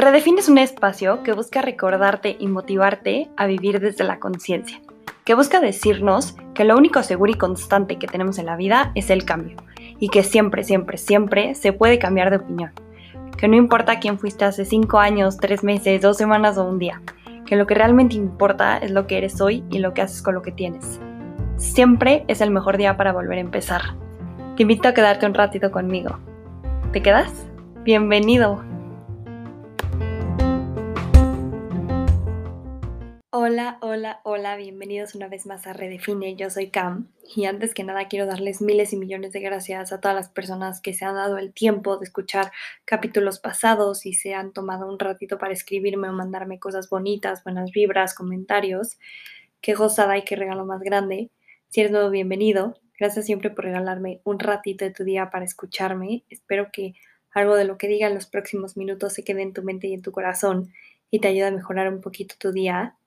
Redefine es un espacio que busca recordarte y motivarte a vivir desde la conciencia, que busca decirnos que lo único seguro y constante que tenemos en la vida es el cambio, y que siempre, siempre, siempre se puede cambiar de opinión, que no importa quién fuiste hace 5 años, 3 meses, 2 semanas o un día, que lo que realmente importa es lo que eres hoy y lo que haces con lo que tienes. Siempre es el mejor día para volver a empezar. Te invito a quedarte un ratito conmigo. ¿Te quedas? Bienvenido. Hola, hola, hola, bienvenidos una vez más a Redefine, yo soy Cam y antes que nada quiero darles miles y millones de gracias a todas las personas que se han dado el tiempo de escuchar capítulos pasados y se han tomado un ratito para escribirme o mandarme cosas bonitas, buenas vibras, comentarios. Qué gozada y qué regalo más grande. Si eres nuevo, bienvenido. Gracias siempre por regalarme un ratito de tu día para escucharme. Espero que algo de lo que diga en los próximos minutos se quede en tu mente y en tu corazón y te ayude a mejorar un poquito tu día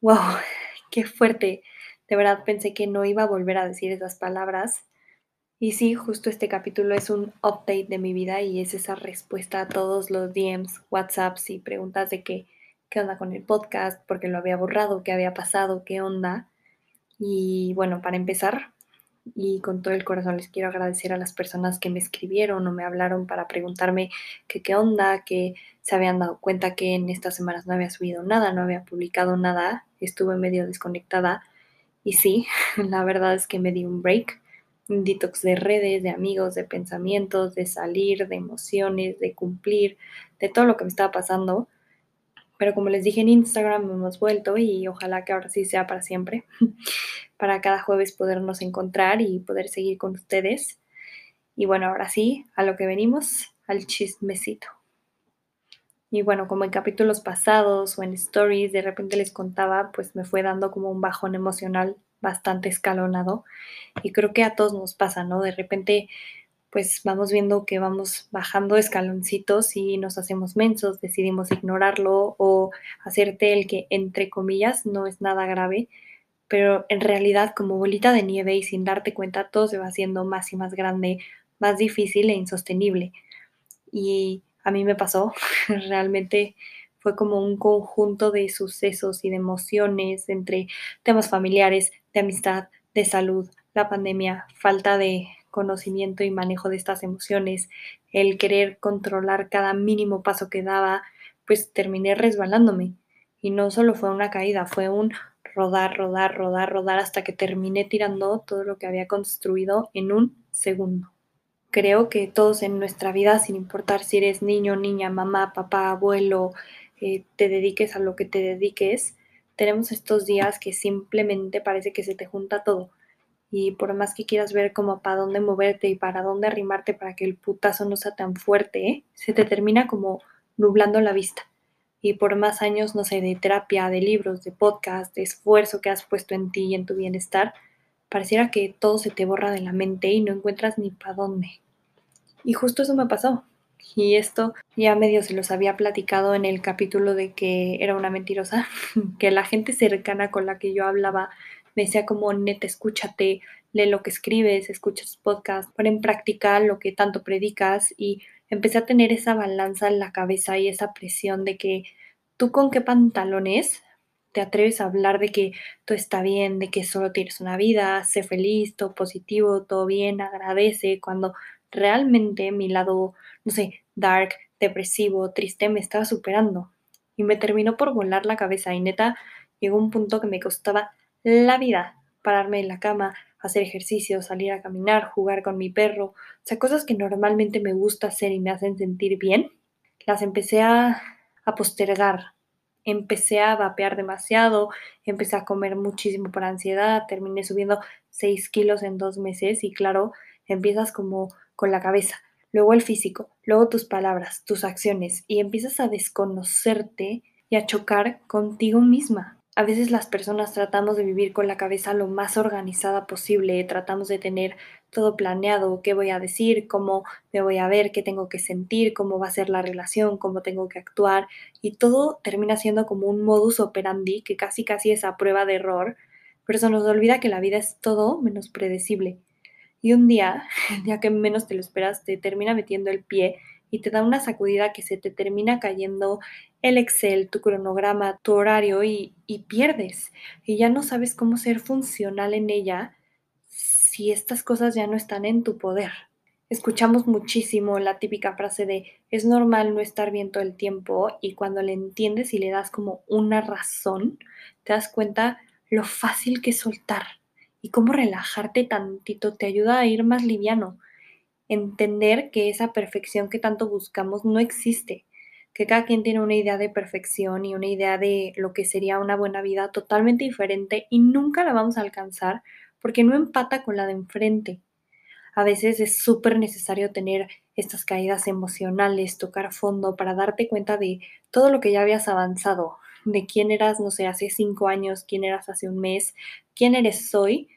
wow, qué fuerte. De verdad pensé que no iba a volver a decir esas palabras. Y sí, justo este capítulo es un update de mi vida y es esa respuesta a todos los DMs, WhatsApps y preguntas de qué, qué onda con el podcast, porque lo había borrado, qué había pasado, qué onda. Y bueno, para empezar, y con todo el corazón les quiero agradecer a las personas que me escribieron o me hablaron para preguntarme qué onda, que se habían dado cuenta que en estas semanas no había subido nada, no había publicado nada, estuve medio desconectada y sí, la verdad es que me di un break, un detox de redes, de amigos, de pensamientos, de salir, de emociones, de cumplir, de todo lo que me estaba pasando. Pero como les dije en Instagram, hemos vuelto y ojalá que ahora sí sea para siempre. para cada jueves podernos encontrar y poder seguir con ustedes. Y bueno, ahora sí, a lo que venimos, al chismecito. Y bueno, como en capítulos pasados o en stories de repente les contaba, pues me fue dando como un bajón emocional bastante escalonado. Y creo que a todos nos pasa, ¿no? De repente, pues vamos viendo que vamos bajando escaloncitos y nos hacemos mensos, decidimos ignorarlo o hacerte el que, entre comillas, no es nada grave pero en realidad como bolita de nieve y sin darte cuenta todo se va haciendo más y más grande, más difícil e insostenible. Y a mí me pasó, realmente fue como un conjunto de sucesos y de emociones entre temas familiares, de amistad, de salud, la pandemia, falta de conocimiento y manejo de estas emociones, el querer controlar cada mínimo paso que daba, pues terminé resbalándome. Y no solo fue una caída, fue un rodar, rodar, rodar, rodar hasta que terminé tirando todo lo que había construido en un segundo. Creo que todos en nuestra vida, sin importar si eres niño, niña, mamá, papá, abuelo, eh, te dediques a lo que te dediques, tenemos estos días que simplemente parece que se te junta todo. Y por más que quieras ver como para dónde moverte y para dónde arrimarte para que el putazo no sea tan fuerte, se te termina como nublando la vista y por más años, no sé, de terapia, de libros, de podcast, de esfuerzo que has puesto en ti y en tu bienestar, pareciera que todo se te borra de la mente y no encuentras ni para dónde. Y justo eso me pasó. Y esto ya medio se los había platicado en el capítulo de que era una mentirosa, que la gente cercana con la que yo hablaba me decía como, neta, escúchate, lee lo que escribes, escuchas podcast, pon en práctica lo que tanto predicas y empecé a tener esa balanza en la cabeza y esa presión de que tú con qué pantalones te atreves a hablar de que todo está bien, de que solo tienes una vida, sé feliz, todo positivo, todo bien, agradece, cuando realmente mi lado, no sé, dark, depresivo, triste me estaba superando. Y me terminó por volar la cabeza y neta llegó un punto que me costaba la vida pararme en la cama, hacer ejercicio, salir a caminar, jugar con mi perro, o sea, cosas que normalmente me gusta hacer y me hacen sentir bien, las empecé a, a postergar. Empecé a vapear demasiado, empecé a comer muchísimo por ansiedad, terminé subiendo 6 kilos en dos meses y claro, empiezas como con la cabeza, luego el físico, luego tus palabras, tus acciones y empiezas a desconocerte y a chocar contigo misma. A veces las personas tratamos de vivir con la cabeza lo más organizada posible, tratamos de tener todo planeado, qué voy a decir, cómo me voy a ver, qué tengo que sentir, cómo va a ser la relación, cómo tengo que actuar, y todo termina siendo como un modus operandi que casi casi es a prueba de error, pero se nos olvida que la vida es todo menos predecible. Y un día, ya que menos te lo esperas, te termina metiendo el pie y te da una sacudida que se te termina cayendo el Excel, tu cronograma, tu horario y, y pierdes. Y ya no sabes cómo ser funcional en ella si estas cosas ya no están en tu poder. Escuchamos muchísimo la típica frase de es normal no estar bien todo el tiempo y cuando le entiendes y le das como una razón, te das cuenta lo fácil que soltar y cómo relajarte tantito te ayuda a ir más liviano. Entender que esa perfección que tanto buscamos no existe, que cada quien tiene una idea de perfección y una idea de lo que sería una buena vida totalmente diferente y nunca la vamos a alcanzar porque no empata con la de enfrente. A veces es súper necesario tener estas caídas emocionales, tocar fondo para darte cuenta de todo lo que ya habías avanzado, de quién eras, no sé, hace cinco años, quién eras hace un mes, quién eres hoy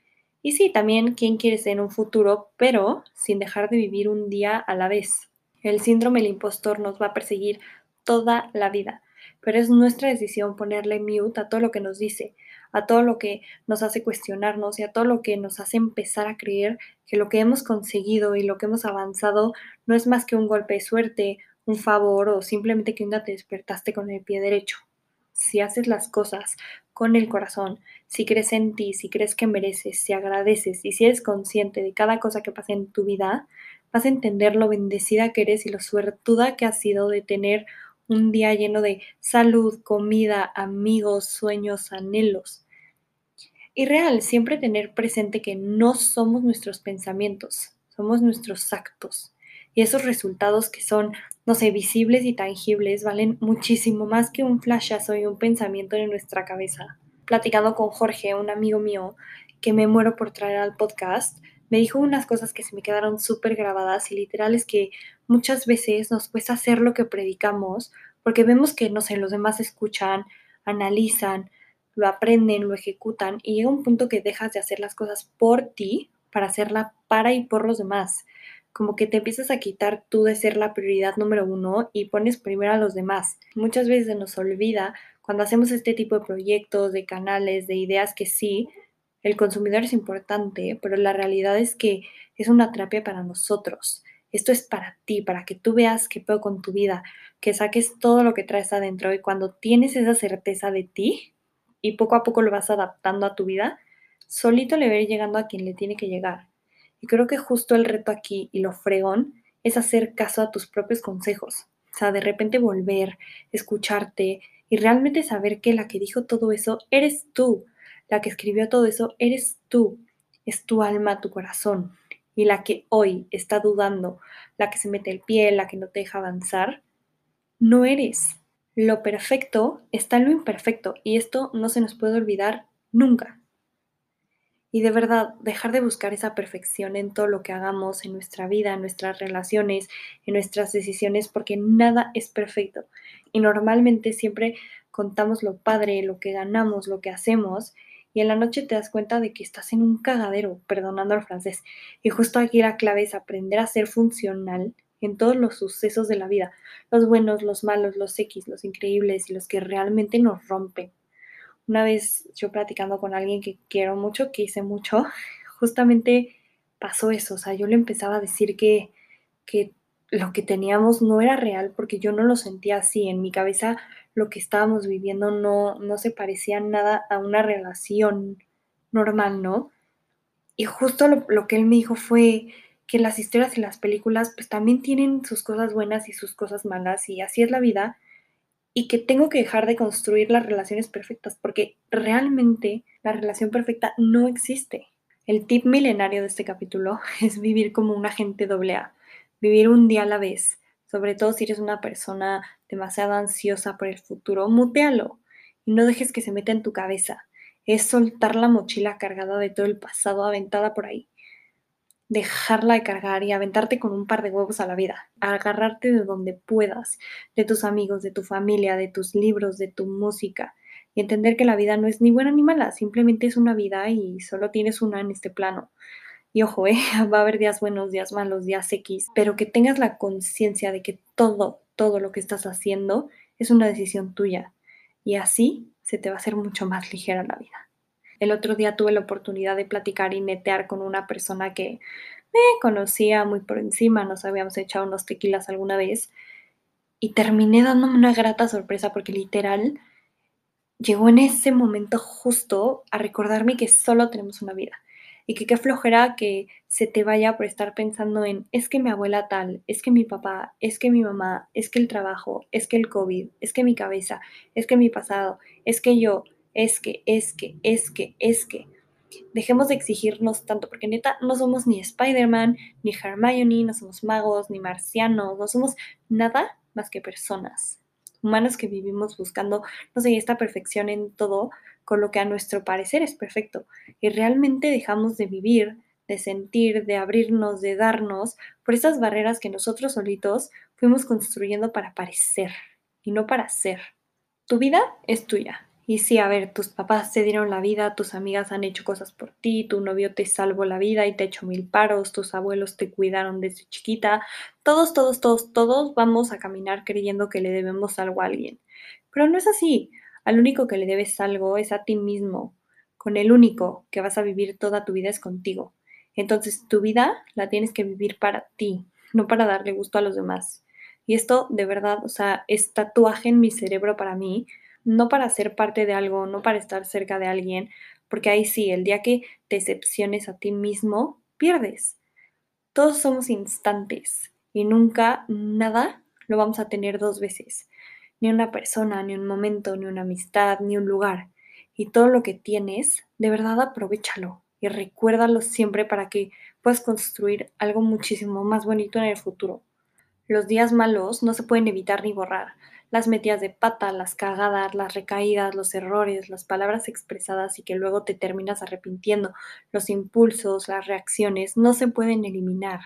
y sí, también quién quieres ser en un futuro, pero sin dejar de vivir un día a la vez. El síndrome del impostor nos va a perseguir toda la vida, pero es nuestra decisión ponerle mute a todo lo que nos dice, a todo lo que nos hace cuestionarnos y a todo lo que nos hace empezar a creer que lo que hemos conseguido y lo que hemos avanzado no es más que un golpe de suerte, un favor o simplemente que un día te despertaste con el pie derecho. Si haces las cosas con el corazón, si crees en ti, si crees que mereces, si agradeces y si eres consciente de cada cosa que pasa en tu vida, vas a entender lo bendecida que eres y lo suertuda que has sido de tener un día lleno de salud, comida, amigos, sueños, anhelos. Y real, siempre tener presente que no somos nuestros pensamientos, somos nuestros actos. Y esos resultados que son, no sé, visibles y tangibles valen muchísimo más que un flashazo y un pensamiento en nuestra cabeza. Platicando con Jorge, un amigo mío, que me muero por traer al podcast, me dijo unas cosas que se me quedaron súper grabadas y literales que muchas veces nos cuesta hacer lo que predicamos porque vemos que, no sé, los demás escuchan, analizan, lo aprenden, lo ejecutan y llega un punto que dejas de hacer las cosas por ti para hacerla para y por los demás. Como que te empiezas a quitar tú de ser la prioridad número uno y pones primero a los demás. Muchas veces nos olvida cuando hacemos este tipo de proyectos, de canales, de ideas que sí, el consumidor es importante, pero la realidad es que es una terapia para nosotros. Esto es para ti, para que tú veas qué puedo con tu vida, que saques todo lo que traes adentro y cuando tienes esa certeza de ti y poco a poco lo vas adaptando a tu vida, solito le va llegando a quien le tiene que llegar. Y creo que justo el reto aquí y lo fregón es hacer caso a tus propios consejos. O sea, de repente volver, escucharte y realmente saber que la que dijo todo eso eres tú la que escribió todo eso eres tú, es tu alma, tu corazón. Y la que hoy está dudando, la que se mete el pie, la que no te deja avanzar, no eres. Lo perfecto está en lo imperfecto y esto no se nos puede olvidar nunca. Y de verdad, dejar de buscar esa perfección en todo lo que hagamos, en nuestra vida, en nuestras relaciones, en nuestras decisiones, porque nada es perfecto. Y normalmente siempre contamos lo padre, lo que ganamos, lo que hacemos, y en la noche te das cuenta de que estás en un cagadero, perdonando al francés. Y justo aquí la clave es aprender a ser funcional en todos los sucesos de la vida, los buenos, los malos, los X, los increíbles y los que realmente nos rompen. Una vez yo platicando con alguien que quiero mucho, que hice mucho, justamente pasó eso, o sea, yo le empezaba a decir que, que lo que teníamos no era real porque yo no lo sentía así. En mi cabeza lo que estábamos viviendo no, no se parecía nada a una relación normal, ¿no? Y justo lo, lo, que él me dijo fue que las historias y las películas pues también tienen sus cosas buenas y sus cosas malas y así es la vida y que tengo que dejar de construir las relaciones perfectas porque realmente la relación perfecta no existe. El tip milenario de este capítulo es vivir como un agente doble A vivir un día a la vez, sobre todo si eres una persona demasiado ansiosa por el futuro, mutealo y no dejes que se meta en tu cabeza. Es soltar la mochila cargada de todo el pasado aventada por ahí. Dejarla de cargar y aventarte con un par de huevos a la vida. Agarrarte de donde puedas, de tus amigos, de tu familia, de tus libros, de tu música. Y entender que la vida no es ni buena ni mala, simplemente es una vida y solo tienes una en este plano. Y ojo, ¿eh? va a haber días buenos, días malos, días X, pero que tengas la conciencia de que todo, todo lo que estás haciendo es una decisión tuya. Y así se te va a hacer mucho más ligera la vida. El otro día tuve la oportunidad de platicar y netear con una persona que me conocía muy por encima, nos habíamos echado unos tequilas alguna vez y terminé dándome una grata sorpresa porque literal llegó en ese momento justo a recordarme que solo tenemos una vida y que qué flojera que se te vaya por estar pensando en es que mi abuela tal, es que mi papá, es que mi mamá, es que el trabajo, es que el COVID, es que mi cabeza, es que mi pasado, es que yo, es que, es que, es que, es que. Dejemos de exigirnos tanto, porque neta no somos ni Spider-Man, ni Hermione, no somos magos, ni marcianos, no somos nada más que personas humanos que vivimos buscando, no sé, esta perfección en todo, con lo que a nuestro parecer es perfecto. Y realmente dejamos de vivir, de sentir, de abrirnos, de darnos por esas barreras que nosotros solitos fuimos construyendo para parecer y no para ser. Tu vida es tuya. Y sí, a ver, tus papás te dieron la vida, tus amigas han hecho cosas por ti, tu novio te salvó la vida y te hecho mil paros, tus abuelos te cuidaron desde chiquita. Todos, todos, todos, todos vamos a caminar creyendo que le debemos algo a alguien. Pero no es así. Al único que le debes algo es a ti mismo. Con el único que vas a vivir toda tu vida es contigo. Entonces tu vida la tienes que vivir para ti, no para darle gusto a los demás. Y esto de verdad, o sea, es tatuaje en mi cerebro para mí no para ser parte de algo, no para estar cerca de alguien, porque ahí sí, el día que te decepciones a ti mismo, pierdes. Todos somos instantes y nunca nada lo vamos a tener dos veces. Ni una persona, ni un momento, ni una amistad, ni un lugar. Y todo lo que tienes, de verdad aprovechalo y recuérdalo siempre para que puedas construir algo muchísimo más bonito en el futuro. Los días malos no se pueden evitar ni borrar, las metidas de pata, las cagadas, las recaídas, los errores, las palabras expresadas y que luego te terminas arrepintiendo, los impulsos, las reacciones, no se pueden eliminar,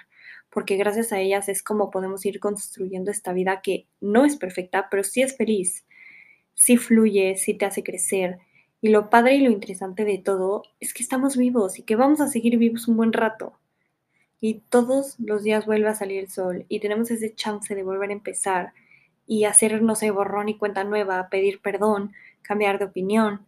porque gracias a ellas es como podemos ir construyendo esta vida que no es perfecta, pero sí es feliz, sí fluye, sí te hace crecer. Y lo padre y lo interesante de todo es que estamos vivos y que vamos a seguir vivos un buen rato. Y todos los días vuelve a salir el sol y tenemos ese chance de volver a empezar y hacer, no sé, borrón y cuenta nueva, pedir perdón, cambiar de opinión,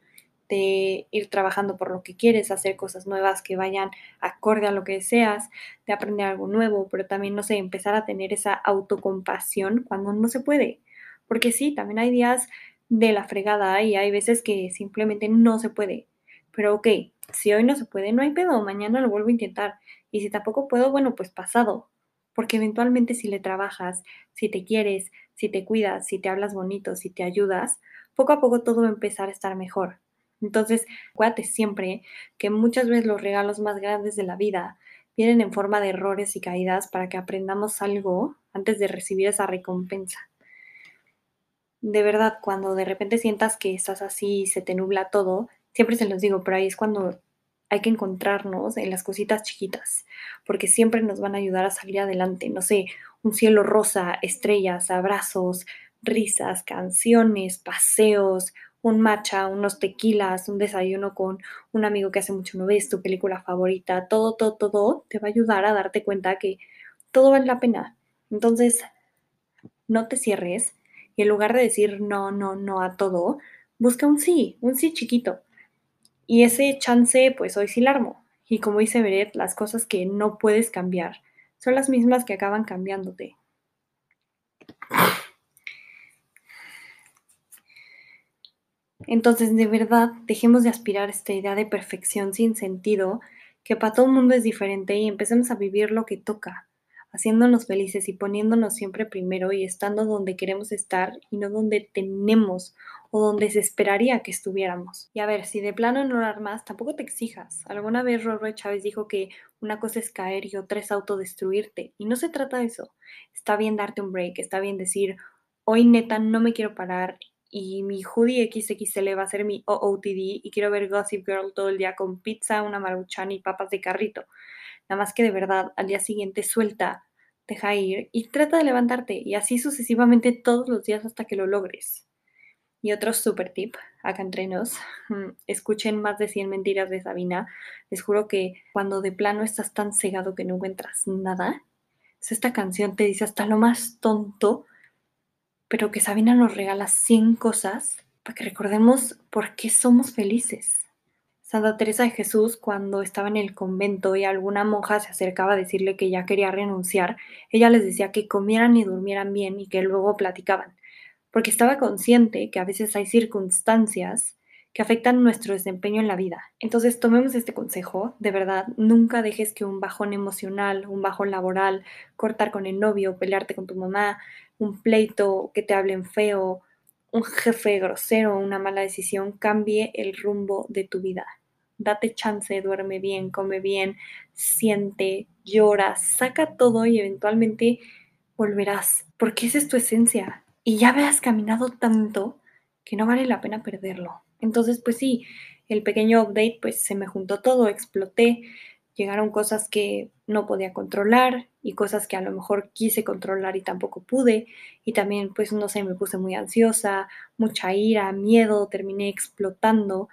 de ir trabajando por lo que quieres, hacer cosas nuevas que vayan acorde a lo que deseas, de aprender algo nuevo, pero también, no sé, empezar a tener esa autocompasión cuando no se puede. Porque sí, también hay días de la fregada y hay veces que simplemente no se puede. Pero ok, si hoy no se puede, no hay pedo, mañana lo vuelvo a intentar. Y si tampoco puedo, bueno, pues pasado. Porque eventualmente si le trabajas, si te quieres, si te cuidas, si te hablas bonito, si te ayudas, poco a poco todo va a empezar a estar mejor. Entonces, acuérdate siempre que muchas veces los regalos más grandes de la vida vienen en forma de errores y caídas para que aprendamos algo antes de recibir esa recompensa. De verdad, cuando de repente sientas que estás así y se te nubla todo, siempre se los digo, pero ahí es cuando hay que encontrarnos en las cositas chiquitas, porque siempre nos van a ayudar a salir adelante. No sé, un cielo rosa, estrellas, abrazos, risas, canciones, paseos, un matcha, unos tequilas, un desayuno con un amigo que hace mucho no ves, tu película favorita, todo, todo, todo te va a ayudar a darte cuenta que todo vale la pena. Entonces, no te cierres y en lugar de decir no, no, no a todo, busca un sí, un sí chiquito. Y ese chance, pues hoy sí la armo. Y como dice Beret, las cosas que no puedes cambiar son las mismas que acaban cambiándote. Entonces, de verdad, dejemos de aspirar a esta idea de perfección sin sentido, que para todo el mundo es diferente y empecemos a vivir lo que toca, haciéndonos felices y poniéndonos siempre primero y estando donde queremos estar y no donde tenemos o donde se esperaría que estuviéramos. Y a ver, si de plano no lo armas, tampoco te exijas. Alguna vez Rorro Chávez dijo que una cosa es caer y otra es autodestruirte. Y no se trata de eso. Está bien darte un break, está bien decir, hoy neta no me quiero parar y mi hoodie XXL va a ser mi OOTD y quiero ver Gossip Girl todo el día con pizza, una maruchan y papas de carrito. Nada más que de verdad al día siguiente suelta, deja ir y trata de levantarte y así sucesivamente todos los días hasta que lo logres. Y otro super tip, acá entre nos, mm, escuchen más de 100 mentiras de Sabina. Les juro que cuando de plano estás tan cegado que no encuentras nada, esta canción te dice hasta lo más tonto, pero que Sabina nos regala 100 cosas para que recordemos por qué somos felices. Santa Teresa de Jesús, cuando estaba en el convento y alguna monja se acercaba a decirle que ya quería renunciar, ella les decía que comieran y durmieran bien y que luego platicaban, porque estaba consciente que a veces hay circunstancias que afectan nuestro desempeño en la vida. Entonces tomemos este consejo, de verdad, nunca dejes que un bajón emocional, un bajón laboral, cortar con el novio, pelearte con tu mamá, un pleito, que te hablen feo, un jefe grosero, una mala decisión, cambie el rumbo de tu vida. Date chance, duerme bien, come bien, siente, llora, saca todo y eventualmente volverás, porque esa es tu esencia. Y ya veas caminado tanto que no vale la pena perderlo. Entonces, pues sí, el pequeño update, pues se me juntó todo, exploté, llegaron cosas que no podía controlar y cosas que a lo mejor quise controlar y tampoco pude. Y también, pues, no sé, me puse muy ansiosa, mucha ira, miedo, terminé explotando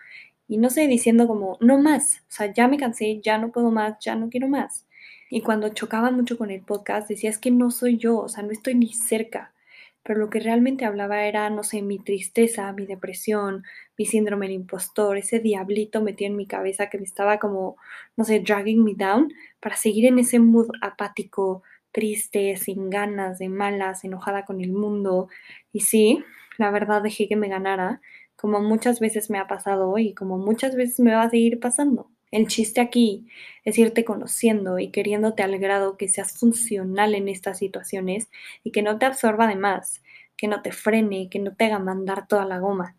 y no sé, diciendo como, no más, o sea, ya me cansé, ya no puedo más, ya no quiero más. Y cuando chocaba mucho con el podcast, decía, es que no soy yo, o sea, no estoy ni cerca pero lo que realmente hablaba era, no sé, mi tristeza, mi depresión, mi síndrome del impostor, ese diablito metido en mi cabeza que me estaba como, no sé, dragging me down para seguir en ese mood apático, triste, sin ganas, de malas, enojada con el mundo. Y sí, la verdad dejé que me ganara, como muchas veces me ha pasado y como muchas veces me va a seguir pasando. El chiste aquí es irte conociendo y queriéndote al grado que seas funcional en estas situaciones y que no te absorba de más, que no te frene, que no te haga mandar toda la goma.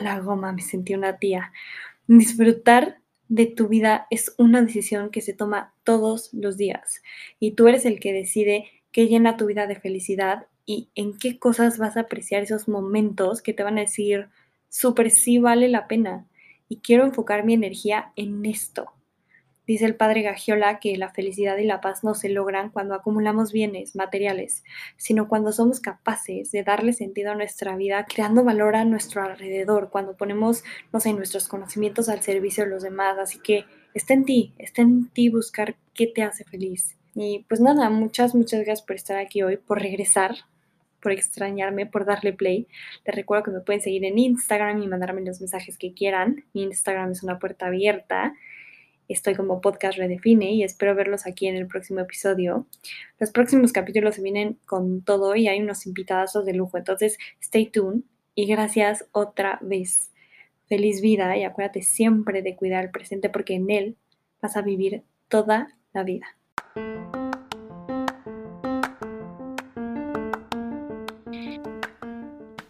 La goma, me sentí una tía. Disfrutar de tu vida es una decisión que se toma todos los días y tú eres el que decide qué llena tu vida de felicidad y en qué cosas vas a apreciar esos momentos que te van a decir, súper sí vale la pena y quiero enfocar mi energía en esto. Dice el padre Gagiola que la felicidad y la paz no se logran cuando acumulamos bienes materiales, sino cuando somos capaces de darle sentido a nuestra vida, creando valor a nuestro alrededor, cuando ponemos, no sé, nuestros conocimientos al servicio de los demás. Así que está en ti, está en ti buscar qué te hace feliz. Y pues nada, muchas, muchas gracias por estar aquí hoy, por regresar por extrañarme, por darle play. Les recuerdo que me pueden seguir en Instagram y mandarme los mensajes que quieran. Mi Instagram es una puerta abierta. Estoy como podcast redefine y espero verlos aquí en el próximo episodio. Los próximos capítulos se vienen con todo y hay unos invitados de lujo. Entonces, stay tuned y gracias otra vez. Feliz vida y acuérdate siempre de cuidar el presente porque en él vas a vivir toda la vida.